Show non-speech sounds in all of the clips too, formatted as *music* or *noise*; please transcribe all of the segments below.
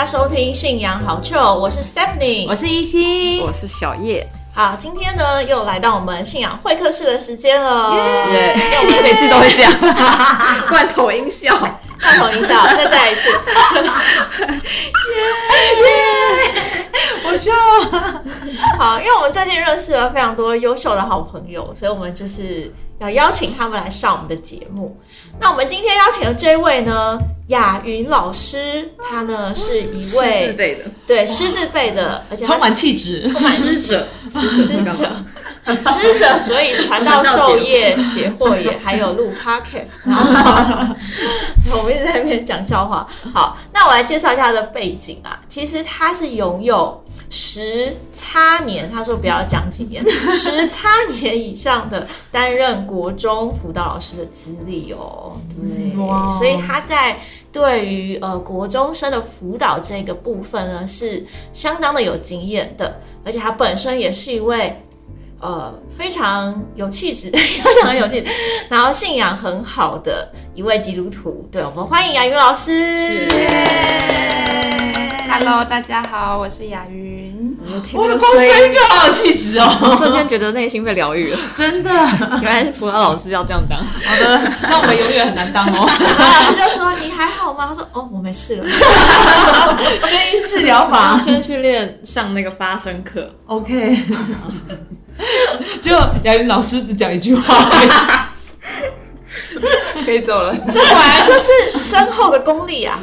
家收听《信仰好臭》，我是 Stephanie，我是依稀，我是小叶。好，今天呢又来到我们信仰会客室的时间了。耶！我们每次都会这样，*laughs* 罐头音效，罐头音效，再再一次。耶！我笑。好，因为我们最近认识了非常多优秀的好朋友，所以我们就是要邀请他们来上我们的节目。那我们今天邀请的这位呢，雅云老师，他呢是一位的，对师字辈的，而且充满气质，充满师者，师者，师者，所以传道授业解惑也，还有录 *laughs* podcast，我们一直在那边讲笑话。好，那我来介绍一下他的背景啊，其实他是拥有。十差年，他说不要讲几年，*laughs* 十差年以上的担任国中辅导老师的资历哦。对，所以他在对于呃国中生的辅导这个部分呢，是相当的有经验的，而且他本身也是一位呃非常有气质、*laughs* 非常有气质，然后信仰很好的一位基督徒。对我们欢迎雅云老师。Hello，大家好，我是雅云。我的声音就好有气质哦，*laughs* 瞬间觉得内心被疗愈了。*laughs* 真的，原来辅导老师要这样当。*laughs* 好的，那我们永远很难当哦。老师就说：“你还好吗？”他说：“哦，我没事了。”声音治疗法，先去练上那个发声课。OK。就雅云老师只讲一句话，可以走了。这果然就是深厚的功力啊！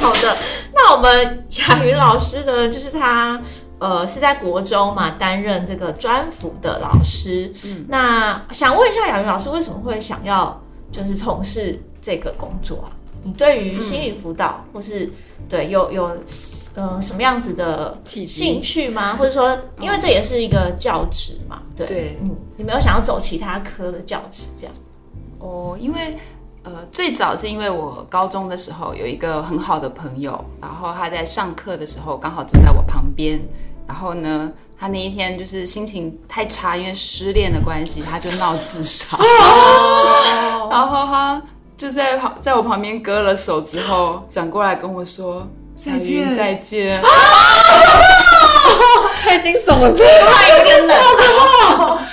好的，那我们雅云老师呢？就是他呃是在国中嘛，担任这个专辅的老师。嗯，那想问一下雅云老师，为什么会想要就是从事这个工作啊？你对于心理辅导或是对有有呃什么样子的兴趣吗？或者说，因为这也是一个教职嘛？对，嗯，你没有想要走其他科的教职这样？哦，因为。呃，最早是因为我高中的时候有一个很好的朋友，然后他在上课的时候刚好坐在我旁边，然后呢，他那一天就是心情太差，因为失恋的关系，他就闹自杀，*laughs* *laughs* 然后他就在旁在我旁边割了手之后，转过来跟我说再见。再见，*laughs* 太惊悚了，太有点冷，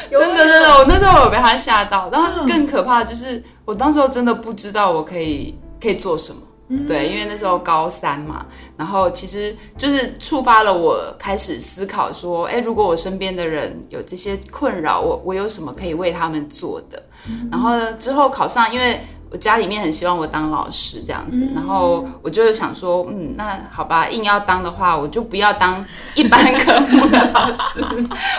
真的真的，我那时候有被他吓到，然后更可怕的就是。我当时候真的不知道我可以可以做什么，对，因为那时候高三嘛，然后其实就是触发了我开始思考说，哎，如果我身边的人有这些困扰，我我有什么可以为他们做的？然后之后考上，因为我家里面很希望我当老师这样子，然后我就想说，嗯，那好吧，硬要当的话，我就不要当一般科目的老师，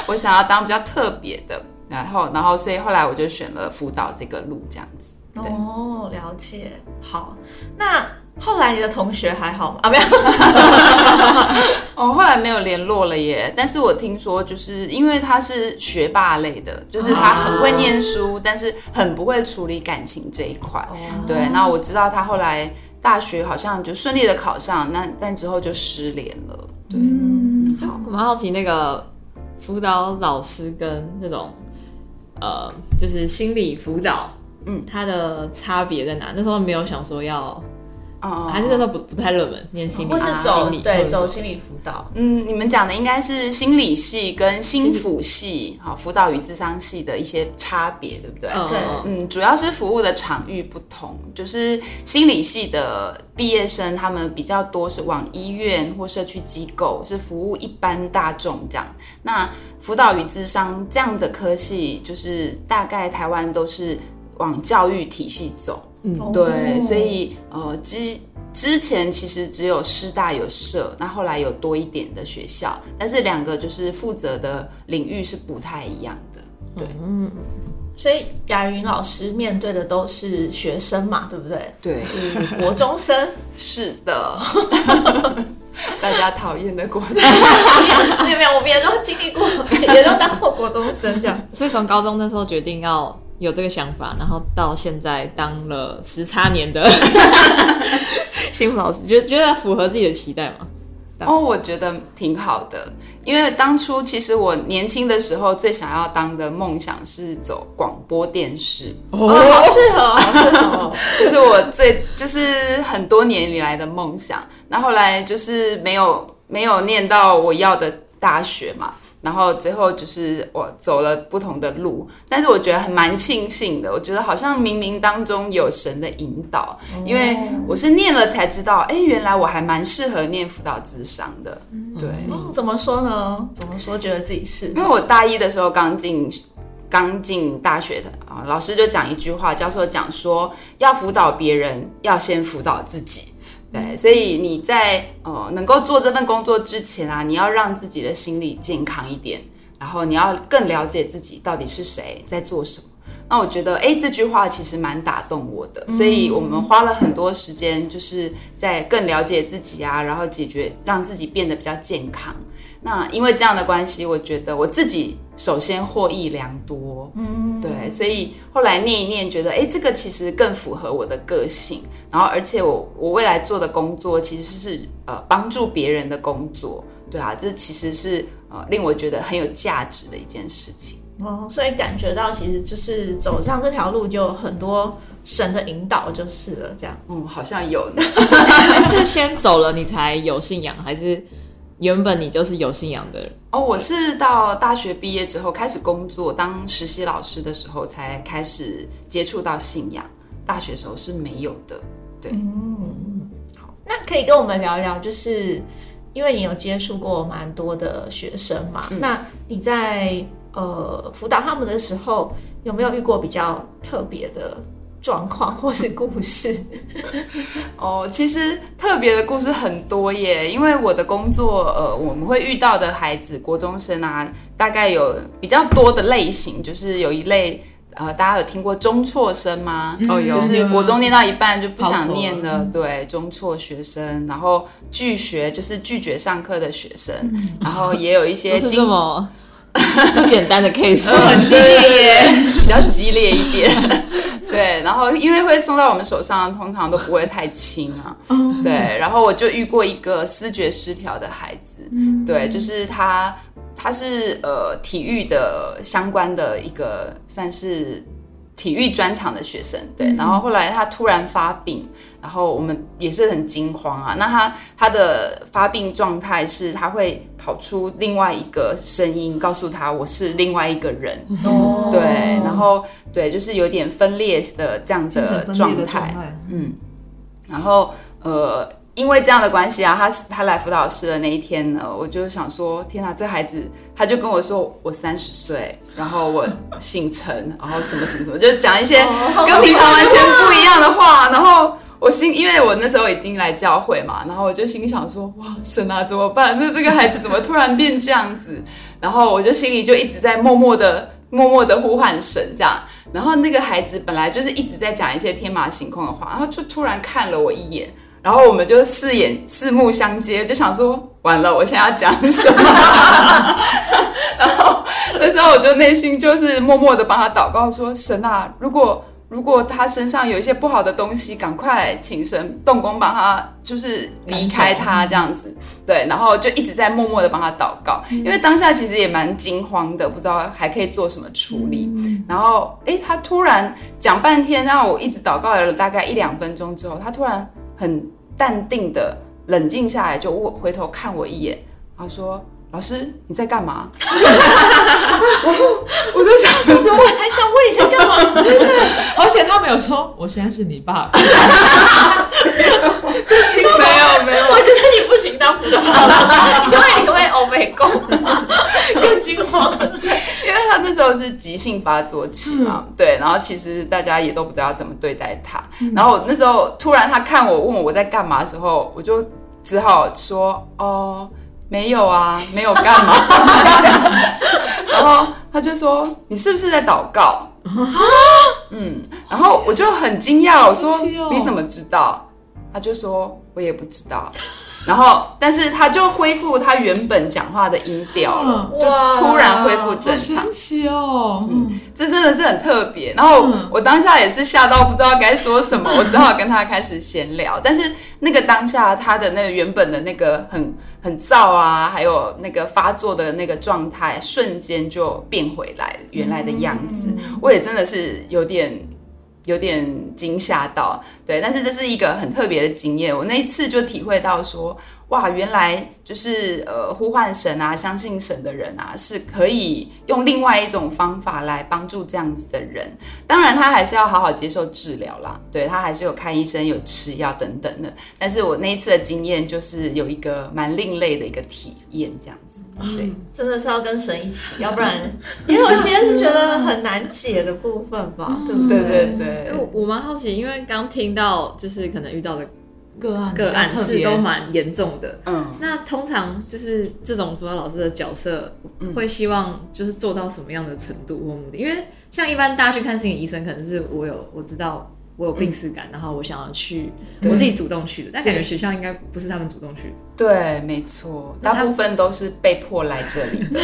我想要当比较特别的。然后，然后，所以后来我就选了辅导这个路，这样子。哦，了解。好，那后来你的同学还好吗？啊，没有。*laughs* 哦，后来没有联络了耶。但是我听说，就是因为他是学霸类的，就是他很会念书，但是很不会处理感情这一块。对。那我知道他后来大学好像就顺利的考上，那但之后就失联了。对。嗯好，我蛮好奇那个辅导老师跟那种。呃，就是心理辅导，嗯，它的差别在哪？那时候没有想说要。还是那时候不不太热门，念心理，或是走对走心理辅导。嗯，你们讲的应该是心理系跟心辅系，好辅导与智商系的一些差别，对不对？对，嗯，主要是服务的场域不同，就是心理系的毕业生，他们比较多是往医院或社区机构，是服务一般大众这样。那辅导与智商这样的科系，就是大概台湾都是往教育体系走。嗯，对，所以呃之之前其实只有师大有设，那后来有多一点的学校，但是两个就是负责的领域是不太一样的。对，嗯，所以雅云老师面对的都是学生嘛，对不对？对，是国中生。*laughs* 是的，*laughs* 大家讨厌的国中生。没有没有，我们也都经历过，也都当过国中生这样。所以从高中那时候决定要。有这个想法，然后到现在当了十差年的 *laughs* 幸福老师，觉得觉得符合自己的期待吗？哦，我觉得挺好的，因为当初其实我年轻的时候最想要当的梦想是走广播电视，哦，好适合，好适合。这是我最就是很多年以来的梦想。那后来就是没有没有念到我要的大学嘛。然后最后就是我走了不同的路，但是我觉得还蛮庆幸的。我觉得好像冥冥当中有神的引导，因为我是念了才知道，哎，原来我还蛮适合念辅导智商的。对，怎么说呢？怎么说觉得自己是？因为我大一的时候刚进刚进大学的啊，老师就讲一句话，教授讲说，要辅导别人，要先辅导自己。对，所以你在呃能够做这份工作之前啊，你要让自己的心理健康一点，然后你要更了解自己到底是谁在做什么。那我觉得，哎，这句话其实蛮打动我的，所以我们花了很多时间，就是在更了解自己啊，然后解决让自己变得比较健康。那因为这样的关系，我觉得我自己首先获益良多，嗯，对，所以后来念一念，觉得哎，这个其实更符合我的个性。然后，而且我我未来做的工作其实是呃帮助别人的工作，对啊，这其实是呃令我觉得很有价值的一件事情哦。所以感觉到其实就是走上这条路就很多神的引导就是了，这样。嗯，好像有。*laughs* *laughs* 是先走了你才有信仰，还是原本你就是有信仰的人？哦，我是到大学毕业之后开始工作当实习老师的时候才开始接触到信仰，大学时候是没有的。对，嗯，好，那可以跟我们聊一聊，就是因为你有接触过蛮多的学生嘛，那你在呃辅导他们的时候，有没有遇过比较特别的状况或是故事？*laughs* 哦，其实特别的故事很多耶，因为我的工作，呃，我们会遇到的孩子，国中生啊，大概有比较多的类型，就是有一类。呃，大家有听过中辍生吗？哦，有，就是国中念到一半就不想念的，对，中辍学生，然后拒学，就是拒绝上课的学生，然后也有一些 *laughs* 这么 *laughs* 不简单的 case，很激烈，比较激烈一点，对，然后因为会送到我们手上，通常都不会太轻啊，对，然后我就遇过一个思觉失调的孩子，对，就是他。他是呃体育的相关的一个算是体育专场的学生，对。然后后来他突然发病，然后我们也是很惊慌啊。那他他的发病状态是他会跑出另外一个声音，告诉他我是另外一个人，对。然后对，就是有点分裂的这样的状态，嗯。然后呃。因为这样的关系啊，他他来辅导室的那一天呢，我就想说，天哪，这孩子，他就跟我说，我三十岁，然后我姓陈，然后什么什么什么，就讲一些跟平常完全不一样的话，然后我心，因为我那时候已经来教会嘛，然后我就心想说，哇，神啊，怎么办？那这个孩子怎么突然变这样子？然后我就心里就一直在默默的、默默的呼唤神，这样。然后那个孩子本来就是一直在讲一些天马行空的话，然后就突然看了我一眼。然后我们就四眼四目相接，就想说完了，我现在要讲什么？*laughs* 然后那时候我就内心就是默默的帮他祷告，说神啊，如果如果他身上有一些不好的东西，赶快请神动工帮他，就是离开他这样子。对，然后就一直在默默的帮他祷告，因为当下其实也蛮惊慌的，不知道还可以做什么处理。然后哎，他突然讲半天，然后我一直祷告了大概一两分钟之后，他突然很。淡定的冷静下来，就我回头看我一眼，他说：“老师，你在干嘛？” *laughs* 我就想说，我还想问你在干嘛？真的，而且他没有说，我现在是你爸。没有没有，我觉得你不行当辅导因为你会欧美共，更惊慌。因为他那时候是急性发作期嘛，对，然后其实大家也都不知道怎么对待他。然后那时候突然他看我问我我在干嘛的时候，我就只好说哦，没有啊，没有干嘛。*laughs* 然后他就说你是不是在祷告？嗯，然后我就很惊讶，我说你怎么知道？他就说我也不知道。然后，但是他就恢复他原本讲话的音调了，就突然恢复正常。神奇哦！嗯，这真的是很特别。然后我当下也是吓到不知道该说什么，*laughs* 我只好跟他开始闲聊。但是那个当下他的那个原本的那个很很燥啊，还有那个发作的那个状态，瞬间就变回来原来的样子。我也真的是有点。有点惊吓到，对，但是这是一个很特别的经验。我那一次就体会到说，哇，原来就是呃呼唤神啊，相信神的人啊，是可以用另外一种方法来帮助这样子的人。当然，他还是要好好接受治疗啦，对他还是有看医生、有吃药等等的。但是我那一次的经验就是有一个蛮另类的一个体验，这样子。对，真的是要跟神一起，*laughs* 要不然 *laughs* 也有些是觉得很难解的部分吧，对不对？对对对。我我蛮好奇，因为刚听到就是可能遇到的个案个案是都蛮严重的，嗯，那通常就是这种辅导老师的角色会希望就是做到什么样的程度或目的？因为像一般大家去看心理医生，可能是我有我知道。我有病耻感，然后我想要去，我自己主动去的，但感觉学校应该不是他们主动去。对，没错，大部分都是被迫来这里的，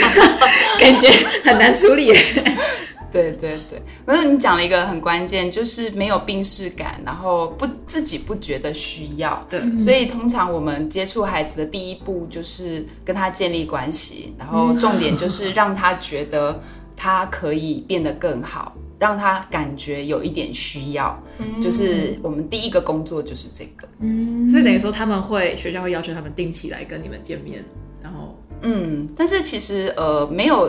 *laughs* 感觉很难处理。对对对，可是你讲了一个很关键，就是没有病视感，然后不自己不觉得需要。对，所以通常我们接触孩子的第一步就是跟他建立关系，然后重点就是让他觉得他可以变得更好。让他感觉有一点需要，嗯。就是我们第一个工作就是这个，嗯。所以等于说他们会学校会要求他们定期来跟你们见面，然后嗯，但是其实呃没有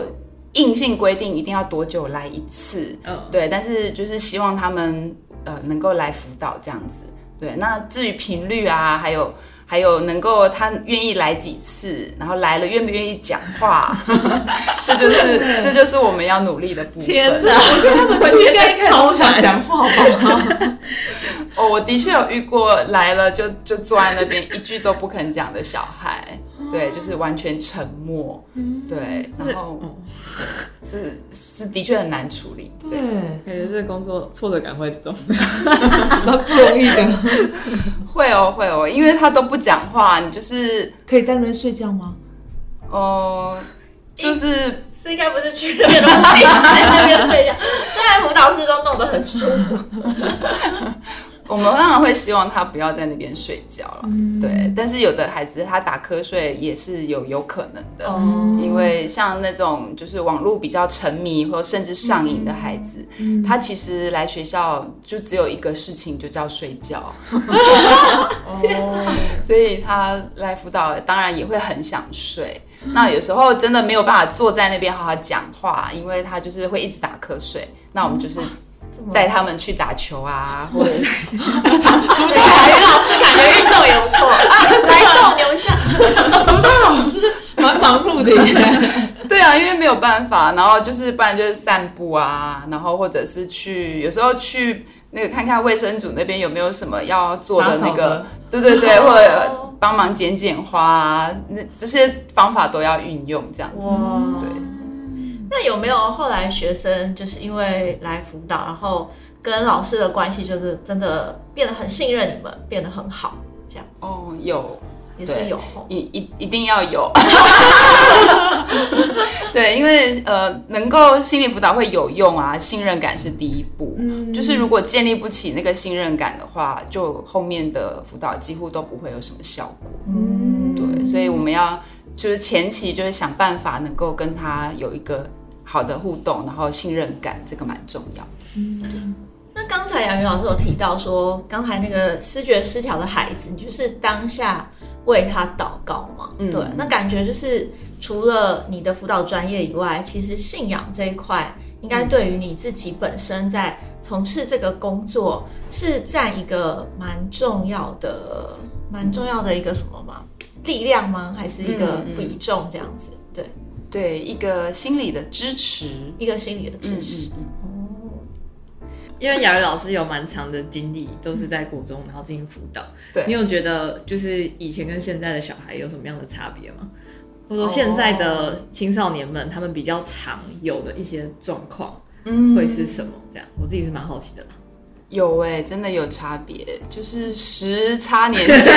硬性规定一定要多久来一次，嗯，对，但是就是希望他们呃能够来辅导这样子，对，那至于频率啊，还有。还有能够他愿意来几次，然后来了愿不愿意讲话，*laughs* 这就是 *laughs* 这就是我们要努力的部分。天哪，我觉得他们应该超想讲话吧？*laughs* 哦，我的确有遇过来了就就坐在那边一句都不肯讲的小孩。对，就是完全沉默。对，然后是是的确很难处理。对，感觉这工作挫折感会重，*laughs* 蛮不容易的。*laughs* 会哦，会哦，因为他都不讲话，你就是 *laughs* 可以在那边睡觉吗？哦，就是是应该不是去那边在那边睡觉，虽然辅导室都弄得很舒服。我们当然会希望他不要在那边睡觉了，对。但是有的孩子他打瞌睡也是有有可能的，因为像那种就是网络比较沉迷或甚至上瘾的孩子，他其实来学校就只有一个事情，就叫睡觉。*laughs* *laughs* 哦，所以他来辅导当然也会很想睡。那有时候真的没有办法坐在那边好好讲话，因为他就是会一直打瞌睡。那我们就是。带他们去打球啊，或者，*laughs* 辅导老师感觉运动也不错，来动留下。辅导老师？蛮忙碌的耶。*laughs* 对啊，因为没有办法，然后就是不然就是散步啊，然后或者是去，有时候去那个看看卫生组那边有没有什么要做的那个，对对对，或者帮忙剪剪花啊，那这些方法都要运用这样子，对。那有没有后来学生就是因为来辅导，然后跟老师的关系就是真的变得很信任你们，变得很好，这样？哦，有，也是有，一一一定要有。*laughs* 对，因为呃，能够心理辅导会有用啊，信任感是第一步。嗯，就是如果建立不起那个信任感的话，就后面的辅导几乎都不会有什么效果。嗯，对，所以我们要就是前期就是想办法能够跟他有一个。好的互动，然后信任感，这个蛮重要。嗯，那刚才杨云老师有提到说，刚才那个视觉失调的孩子，你就是当下为他祷告嘛？嗯，对。那感觉就是除了你的辅导专业以外，其实信仰这一块，应该对于你自己本身在从事这个工作，是占一个蛮重要的、蛮重要的一个什么吗？力量吗？还是一个比重这样子？对。对一个心理的支持，一个心理的支持。哦，因为雅瑞老师有蛮长的经历，都是在国中，然后进行辅导。对你有觉得就是以前跟现在的小孩有什么样的差别吗？或者说现在的青少年们他们比较常有的一些状况，嗯，会是什么？这样我自己是蛮好奇的。有哎、真的有差别，就是时差年前。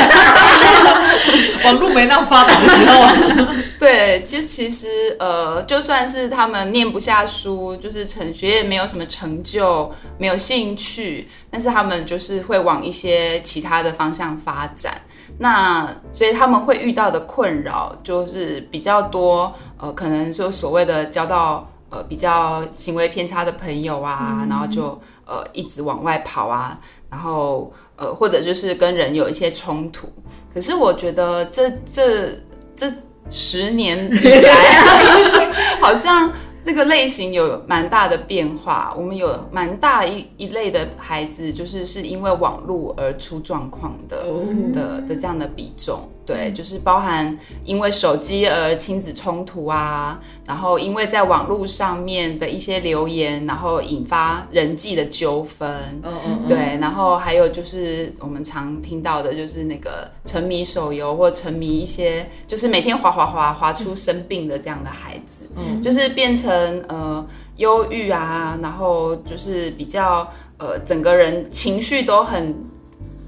*laughs* 网络没那么发达的时候啊，*laughs* 对，其实其实呃，就算是他们念不下书，就是成学业没有什么成就，没有兴趣，但是他们就是会往一些其他的方向发展。那所以他们会遇到的困扰就是比较多，呃，可能说所谓的交到呃比较行为偏差的朋友啊，然后就呃一直往外跑啊，然后呃或者就是跟人有一些冲突。可是我觉得这这这十年以来啊，*laughs* 好像这个类型有蛮大的变化。我们有蛮大一一类的孩子，就是是因为网络而出状况的、的的这样的比重。对，就是包含因为手机而亲子冲突啊，然后因为在网络上面的一些留言，然后引发人际的纠纷。嗯嗯对，然后还有就是我们常听到的，就是那个沉迷手游或沉迷一些，就是每天滑滑滑滑出生病的这样的孩子，嗯。就是变成呃忧郁啊，然后就是比较呃整个人情绪都很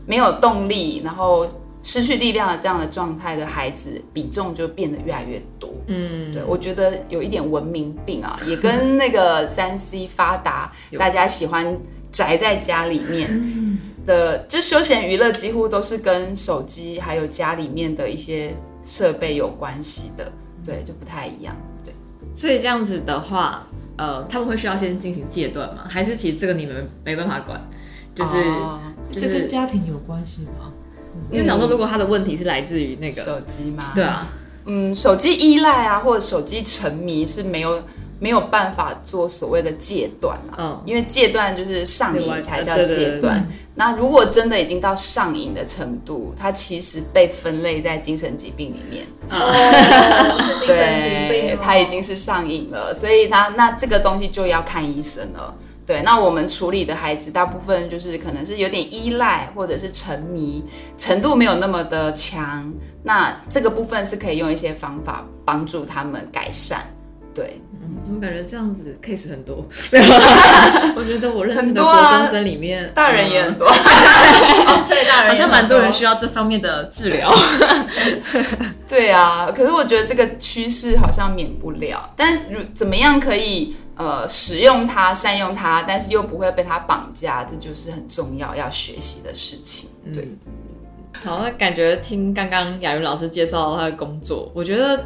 没有动力，然后失去力量的这样的状态的孩子，比重就变得越来越多。嗯，对，我觉得有一点文明病啊，也跟那个三 C 发达，*laughs* 大家喜欢宅在家里面的，就休闲娱乐几乎都是跟手机还有家里面的一些设备有关系的，对，就不太一样。对，所以这样子的话，呃，他们会需要先进行戒断吗？还是其实这个你们没办法管？就是、哦就是这跟家庭有关系吗？因为想说，如果他的问题是来自于那个，手机吗？对啊，嗯，手机依赖啊，或者手机沉迷是没有没有办法做所谓的戒断啊。嗯，因为戒断就是上瘾才叫戒断。那如果真的已经到上瘾的程度，它其实被分类在精神疾病里面。哦，是精神疾病 *laughs* 对哦，它已经是上瘾了，所以它那这个东西就要看医生了。对，那我们处理的孩子大部分就是可能是有点依赖或者是沉迷，程度没有那么的强。那这个部分是可以用一些方法帮助他们改善。对，怎么感觉这样子 case 很多？*laughs* 我觉得我认识的很多啊国中生里面，*laughs* 大人也很嗯多。对大人好像蛮多人需要。要这方面的治疗。*laughs* 对啊，可是我觉得这个趋势好像免不了。但如怎么样可以呃使用它、善用它，但是又不会被它绑架，这就是很重要要学习的事情。对，好，那感觉听刚刚雅云老师介绍他的工作，我觉得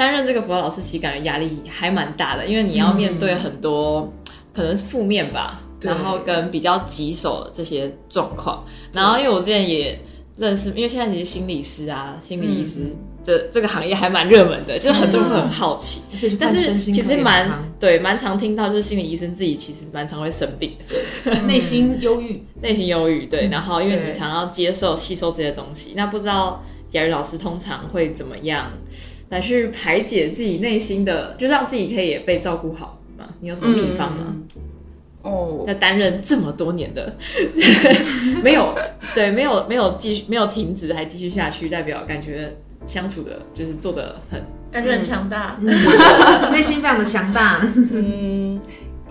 担任这个辅导老师其实感觉压力还蛮大的，因为你要面对很多、可能是负面吧，然后跟比较棘手的这些状况。然后因为我之前也认识，因为现在其实心理师啊、心理医师这、这个行业还蛮热门的，就是很多人很好奇。但是其实蛮常对，蛮常听到就是心理医生自己其实蛮常会生病的，*laughs* 内心忧郁，*laughs* 内心忧郁，对，然后因为你常要接受、吸收这些东西，那不知道雅宇老师通常会怎么样来去排解自己内心的，就让自己可以也被照顾好吗？你有什么秘方吗？哦，在担任这么多年的，*laughs* 没有对，没有没有继续没有停止，还继续下去，代表感觉相处的就是做的很感觉很强大。内心非常的强大。嗯，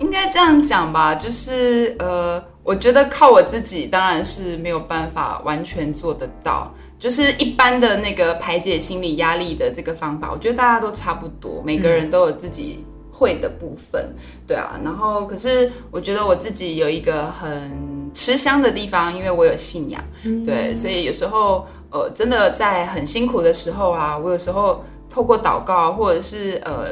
应该这样讲吧，就是呃，我觉得靠我自己当然是没有办法完全做得到。就是一般的那个排解心理压力的这个方法，我觉得大家都差不多，每个人都有自己会的部分，对啊。然后，可是我觉得我自己有一个很吃香的地方，因为我有信仰，对，所以有时候呃，真的在很辛苦的时候啊，我有时候透过祷告或者是呃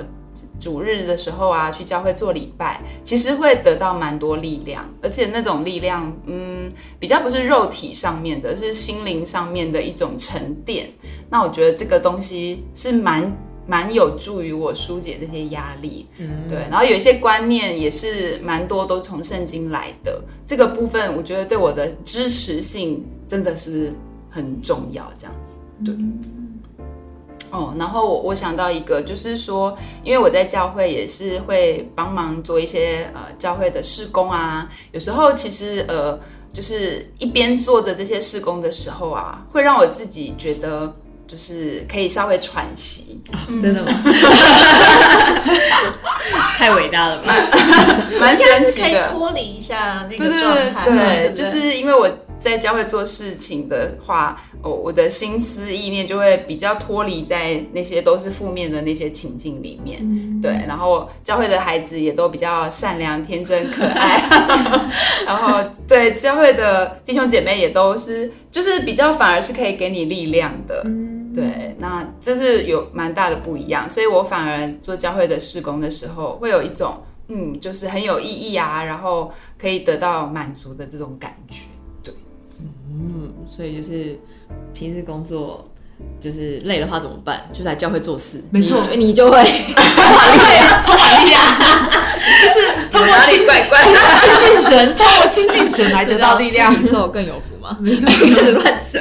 主日的时候啊，去教会做礼拜，其实会得到蛮多力量，而且那种力量，嗯，比较不是肉体上面的，是心灵上面的一种沉淀。那我觉得这个东西是蛮蛮有助于我疏解这些压力，嗯，对。然后有一些观念也是蛮多都从圣经来的，这个部分我觉得对我的支持性真的是很重要，这样子，对。哦，然后我我想到一个，就是说，因为我在教会也是会帮忙做一些呃教会的施工啊，有时候其实呃就是一边做着这些施工的时候啊，会让我自己觉得就是可以稍微喘息，真的吗？太 *laughs* 太伟大了吧？*laughs* 蛮神奇可以的。脱离一下那个状态，对对，对，就是因为我在教会做事情的话，哦，我的心思意念就会比较脱离在那些都是负面的那些情境里面。对，然后教会的孩子也都比较善良、天真、可爱，*laughs* 然后对教会的弟兄姐妹也都是，就是比较反而是可以给你力量的。对，那这是有蛮大的不一样，所以我反而做教会的事工的时候，会有一种嗯，就是很有意义啊，然后可以得到满足的这种感觉。嗯，所以就是平时工作就是累的话怎么办？就来教会做事，没错你你就会对，充满力 *laughs* 量，就是通过亲怪怪？亲近神，通过亲近神来得到 *laughs* 力量比受更有福吗？没错，*laughs* 乱扯。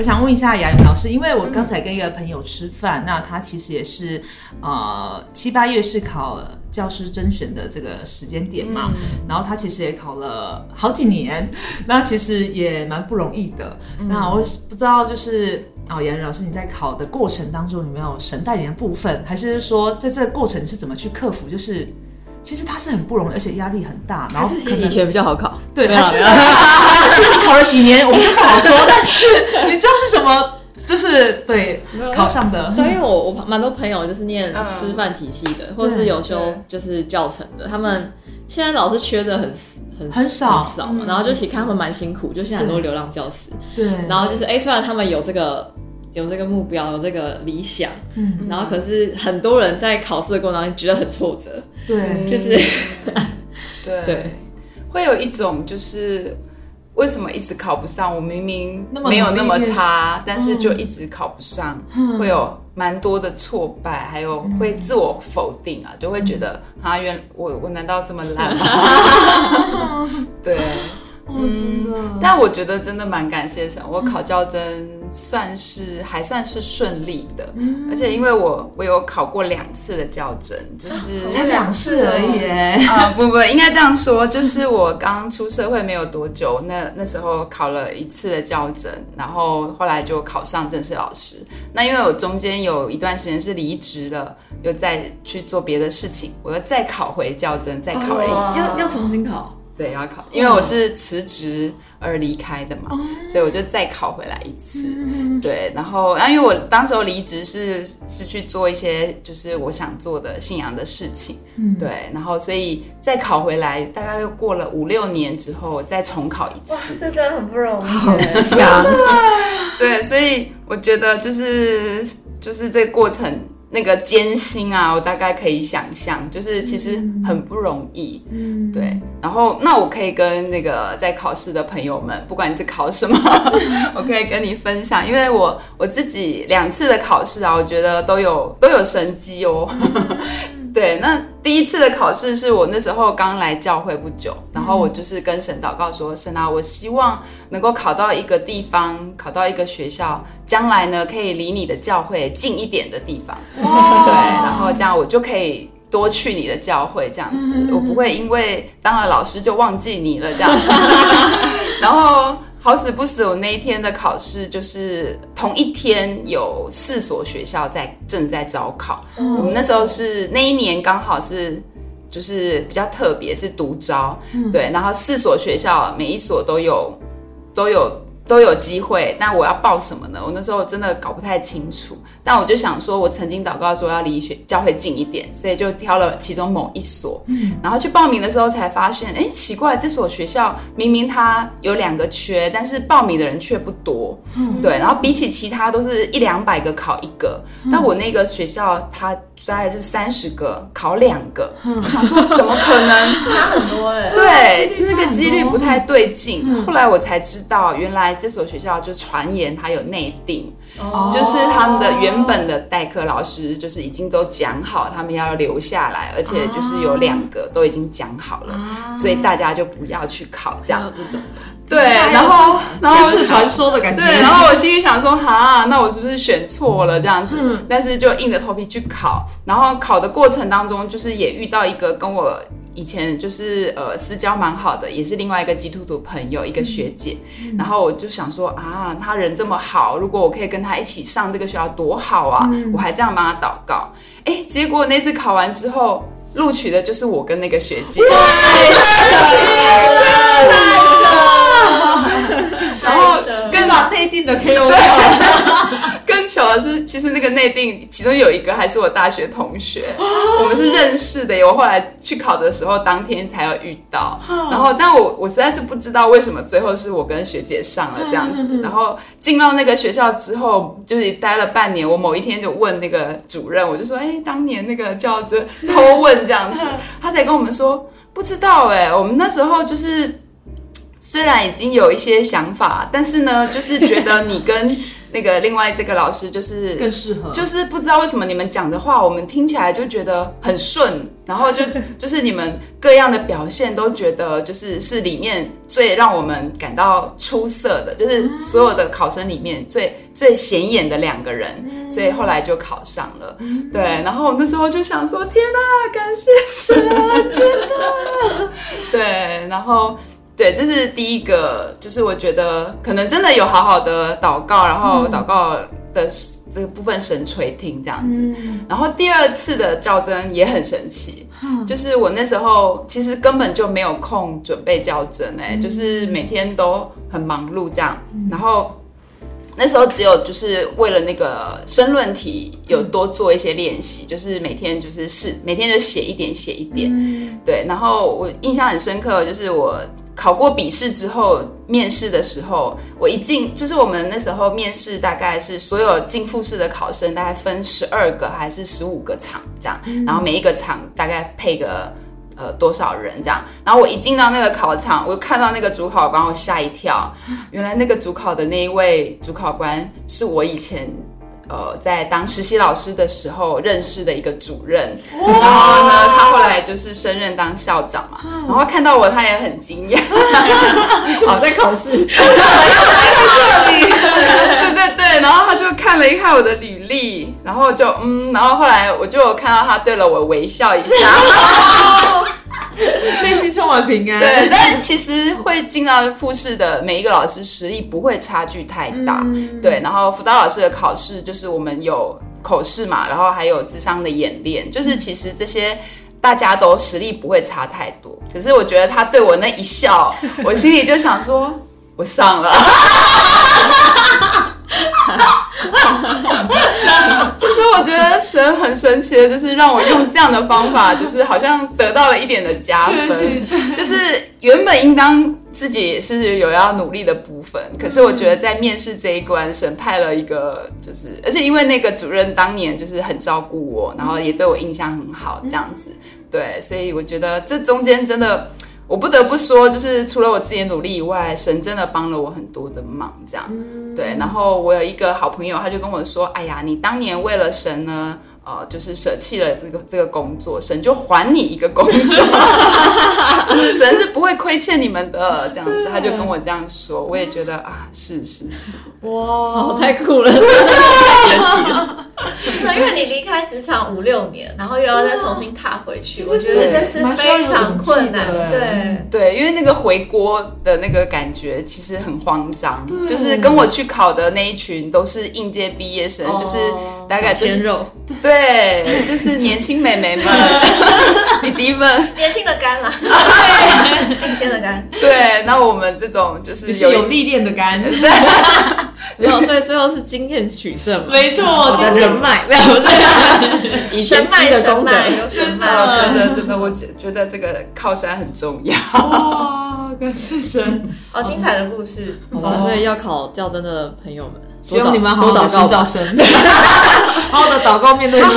哦我想问一下雅云老师，因为我刚才跟一个朋友吃饭，那他其实也是呃七八月是考教师甄选的这个时间点嘛，然后他其实也考了好几年，那其实也蛮不容易的。那我不知道就是哦，雅云老师你在考的过程当中有没有神带领的部分，还是说在这个过程你是怎么去克服？就是其实它是很不容易，而且压力很大，然后可能以前比较好考，对，没有还是没有还是其实你考了几年，我们就不好说。*laughs* 但是你知道是什么？就是对没有考上的，对，因为我我蛮多朋友就是念嗯。师范体系的，或者是有修就是教程的，他们现在老师缺的很很很少。很少嘛，然后就其实看他们蛮辛苦，就现在很多流浪教师，对，然后就是哎、虽然他们有这个有这个目标，有这个理想，嗯，然后可是很多人在考试的过程当中觉得很挫折，对，就是 *laughs* 对。对，会有一种就是为什么一直考不上？我明明没有那么差，但是就一直考不上，会有蛮多的挫败，还有会自我否定啊，就会觉得啊，原我我难道这么烂吗？*laughs* 对。哦，真的，但我觉得真的蛮感谢神，我考教真算是还算是顺利的，而且因为我我有考过两次的教真，*gasps* 就是才两次而已 *laughs* 不不，应该这样说，就是我刚出社会没有多久，那那时候考了一次的教证，然后后来就考上正式老师。那因为我中间有一段时间是离职了，又再去做别的事情，我又再考回教证，再考了一次。要要重新考，对，要考，因为我是辞职而离开的嘛，所以我就再考回来一次。对，然后，然后因为我当时候离职是是去做一些就是我想做的信仰的事情，嗯。对，然后所以再考回来，大概又过了五六年之后再重考一次，这真的很不容易好。强，*laughs* 对，所以我觉得就是就是这个过程那个艰辛啊，我大概可以想象，就是其实很不容易。嗯，对，然后那我可以跟那个在考试的朋友们，不管你是考什么，*laughs* 我可以跟你分享，因为我我自己两次的考试啊，我觉得都有都有神机哦。对，那第一次的考试是我那时候刚来教会不久，然后我就是跟神祷告说：“神啊，我希望能够考到一个地方，考到一个学校，将来呢可以离你的教会近一点的地方。对，然后这样我就可以多去你的教会，这样子，我不会因为当了老师就忘记你了这样。*laughs* 然后好死不死，我那一天的考试就是同一天有四所学校在正在招考，我们那时候是那一年刚好是。就是比较特别，是独招，对，然后四所学校每一所都有都有都有机会，但我要报什么呢？我那时候真的搞不太清楚，但我就想说，我曾经祷告说要离学教会近一点，所以就挑了其中某一所，嗯。然后去报名的时候才发现，哎，奇怪，这所学校明明它有两个缺，但是报名的人却不多，嗯。对，然后比起其他都是一两百个考一个，但我那个学校它大概就三十个考两个，*laughs* 我想说怎么可能？*laughs* 差很多哎。对，这个几率不太对劲。嗯后来我才知道，原来这所学校就传言它有内定，哦就是他们的原本的代课老师就是已经都讲好，他们要留下来，而且就是有两个都已经讲好了，所以大家就不要去考这样。这种对，然后然后是传说的感觉。对，然后我心里想说，哈，那我是不是选错了这样子？但是就硬着头皮去考，然后考的过程当中，就是也遇到一个跟我以前就是呃私交蛮好的，也是另外一个基督徒朋友，一个学姐。然后我就想说啊，他人这么好，如果我可以跟他一起上这个学校多好啊！我还这样帮他祷告。哎，结果那次考完之后，录取的就是我跟那个学姐。*laughs* 然后跟把内定的更巧的是，其实那个内定其中有一个还是我大学同学，我们是认识的。我后来去考的时候，当天才有遇到。然后，但我我实在是不知道为什么最后是我跟学姐上了这样子。然后进到那个学校之后，就是待了半年。我某一天就问那个主任，我就说：“哎，当年那个叫这偷问这样子。*laughs* ”他才跟我们说：“不知道哎，我们那时候就是。”虽然已经有一些想法，但是呢，就是觉得你跟那个另外这个老师就是 *laughs* 更适合，就是不知道为什么你们讲的话，我们听起来就觉得很顺，然后就 *laughs* 就是你们各样的表现都觉得就是是里面最让我们感到出色的，就是所有的考生里面最最显眼的两个人，所以后来就考上了。对，然后那时候就想说，天哪，感谢神，真的。*laughs* 对，然后。对，这是第一个，就是我觉得可能真的有好好的祷告，然后祷告的这个部分神垂听这样子。然后第二次的较真也很神奇，就是我那时候其实根本就没有空准备较真，哎，就是每天都很忙碌这样。然后那时候只有就是为了那个申论题有多做一些练习，就是每天就是试，每天就写一点写一点。对，然后我印象很深刻，就是我。考过笔试之后，面试的时候，我一进就是我们那时候面试，大概是所有进复试的考生，大概分十二个还是十五个场这样，然后每一个场大概配个呃多少人这样，然后我一进到那个考场，我看到那个主考官，我吓一跳，原来那个主考的那一位主考官是我以前。呃，在当实习老师的时候认识的一个主任，然后呢，他后来就是升任当校长嘛，然后看到我，他也很惊讶。*laughs* 好，在考试，*laughs* 在这里，对对对，然后他就看了一看我的履历，然后就嗯，然后后来我就看到他对了我微笑一下。*laughs* 内心充满平安。对，但其实会进到复试的每一个老师实力不会差距太大。对，然后辅导老师的考试就是我们有口试嘛，然后还有智商的演练，就是其实这些大家都实力不会差太多。可是我觉得他对我那一笑，*laughs* 我心里就想说，我上了。*laughs* 就是我觉得神很神奇的，就是让我用这样的方法，就是好像得到了一点的加分。就是原本应当自己是有要努力的部分，可是我觉得在面试这一关，神派了一个，就是而且因为那个主任当年就是很照顾我，然后也对我印象很好，这样子，对，所以我觉得这中间真的。我不得不说，就是除了我自己努力以外，神真的帮了我很多的忙，这样，对。然后我有一个好朋友，他就跟我说：“哎呀，你当年为了神呢。”呃，就是舍弃了这个这个工作，神就还你一个工作，就 *laughs* 是神是不会亏欠你们的，这样子，他就跟我这样说，我也觉得啊，是是是，哇，太酷了，*laughs* 太神奇了。对，因为你离开职场五六年，然后又要再重新踏回去，我觉得这是非常困难，对对，因为那个回锅的那个感觉其实很慌张，就是跟我去考的那一群都是应届毕业生，就是大概鲜肉，对。就是年轻美眉们、*laughs* 弟弟们，年轻的肝啦，对，新鲜的肝。对，那我们这种就是有历练的肝，对，*laughs* 没有，所以最后是经验取胜嘛。没错，的人脉。没有这样，*laughs* 以神脉的功德，神脉，真的真的，我觉觉得这个靠山很重要。哇，感谢神，好精彩的故事。好，所以要考较真的朋友们。希望你们好好的寻找神，*laughs* 好好的祷告，面对自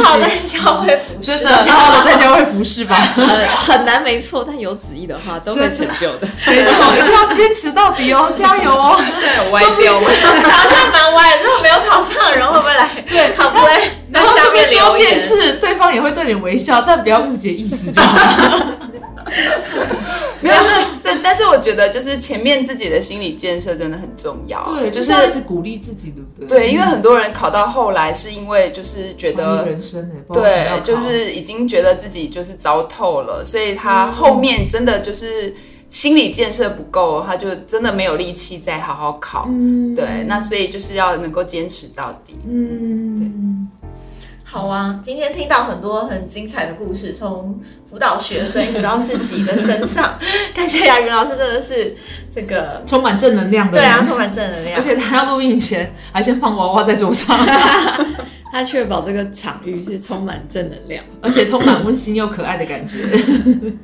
己，好好的教会服侍，真的好好的在教会服侍吧。*laughs* 很难，没错，但有旨意的话，都会成就的。*laughs* 没错，一定要坚持到底哦，加油哦！对，歪掉吗？好像蛮歪的。如果没有考上的人会不会来？对，考不会。然后下面面试，对方也会对你微笑，但不要误解意思就好。*laughs* 没有，那但但是我觉得就是前面自己的心理建设真的很重要。对，就就是鼓励自己，对不对？对，因为很多人考到后来是因为就是觉得人生呢，不知道为什么要对，就是已经觉得自己就是糟透了，所以他后面真的就是心理建设不够，他就真的没有力气再好好考。嗯对，那所以就是要能够坚持到底。嗯，好啊，今天听到很多很精彩的故事，从辅导学生遇到自己的身上，*laughs* 感觉雅云老师真的是这个充满正能量的人，对啊，充满正能量而。且他要录音前还先放娃娃在桌上，*laughs* 他确保这个场域是充满正能量。而且充满温馨又可爱的感觉。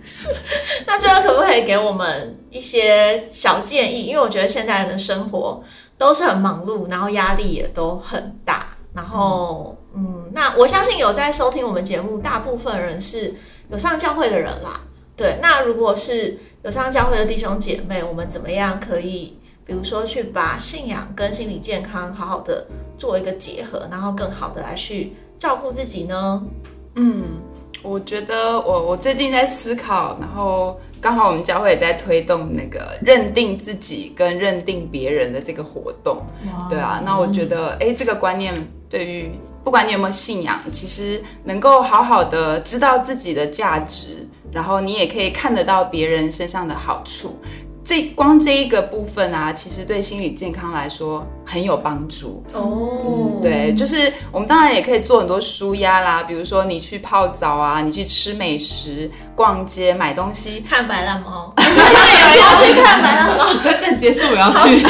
*laughs* 那最后可不可以给我们一些小建议？因为我觉得现代人的生活都是很忙碌，然后压力也都很大。然后，嗯，那我相信有在收听我们节目，大部分人是有上教会的人啦。对，那如果是有上教会的弟兄姐妹，我们怎么样可以，比如说去把信仰跟心理健康好好的做一个结合，然后更好的来去照顾自己呢？嗯，我觉得我我最近在思考，然后刚好我们教会也在推动那个认定自己跟认定别人的这个活动。对啊，那我觉得，哎、这个观念对于不管你有没有信仰，其实能够好好的知道自己的价值，然后你也可以看得到别人身上的好处。这光这一个部分啊，其实对心理健康来说很有帮助。哦，对，就是我们当然也可以做很多舒压啦，比如说你去泡澡啊，你去吃美食、逛街、买东西，看白烂猫，*laughs* 超去看白烂猫。*laughs* 但结束我要去。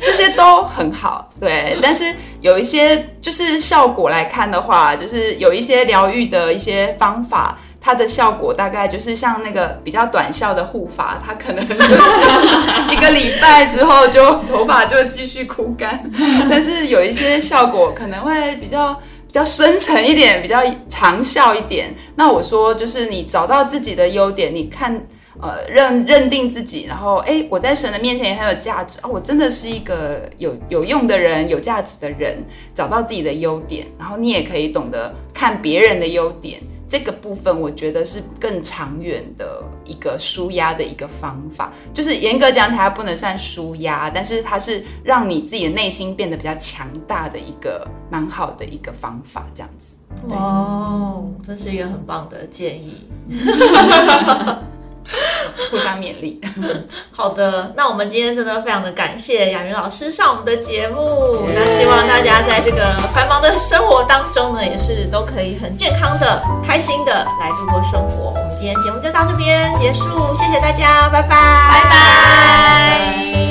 这些都很好，对。*laughs* 但是有一些就是效果来看的话，就是有一些疗愈的一些方法，它的效果大概就是像那个比较短效的护发，它可能就是一个礼拜之后就头发就继续枯干。*laughs* 但是有一些效果可能会比较。比较深层一点，比较长效一点。那我说，就是你找到自己的优点，你看呃认认定自己，然后哎，我在神的面前也很有价值啊、我真的是一个有有用的人，有价值的人，找到自己的优点，然后你也可以懂得看别人的优点。这个部分我觉得是更长远的一个舒压的一个方法，就是严格讲起来不能算舒压，但是它是让你自己的内心变得比较强大的一个蛮好的一个方法，这样子。哇哦，这是一个很棒的建议。*laughs* *laughs* 互相勉励。好的，那我们今天真的非常的感谢雅云老师上我们的节目。那希望大家在这个繁忙的生活当中呢，也是都可以很健康的、开心的来度过生活。我们今天节目就到这边结束，谢谢大家，拜拜，拜拜。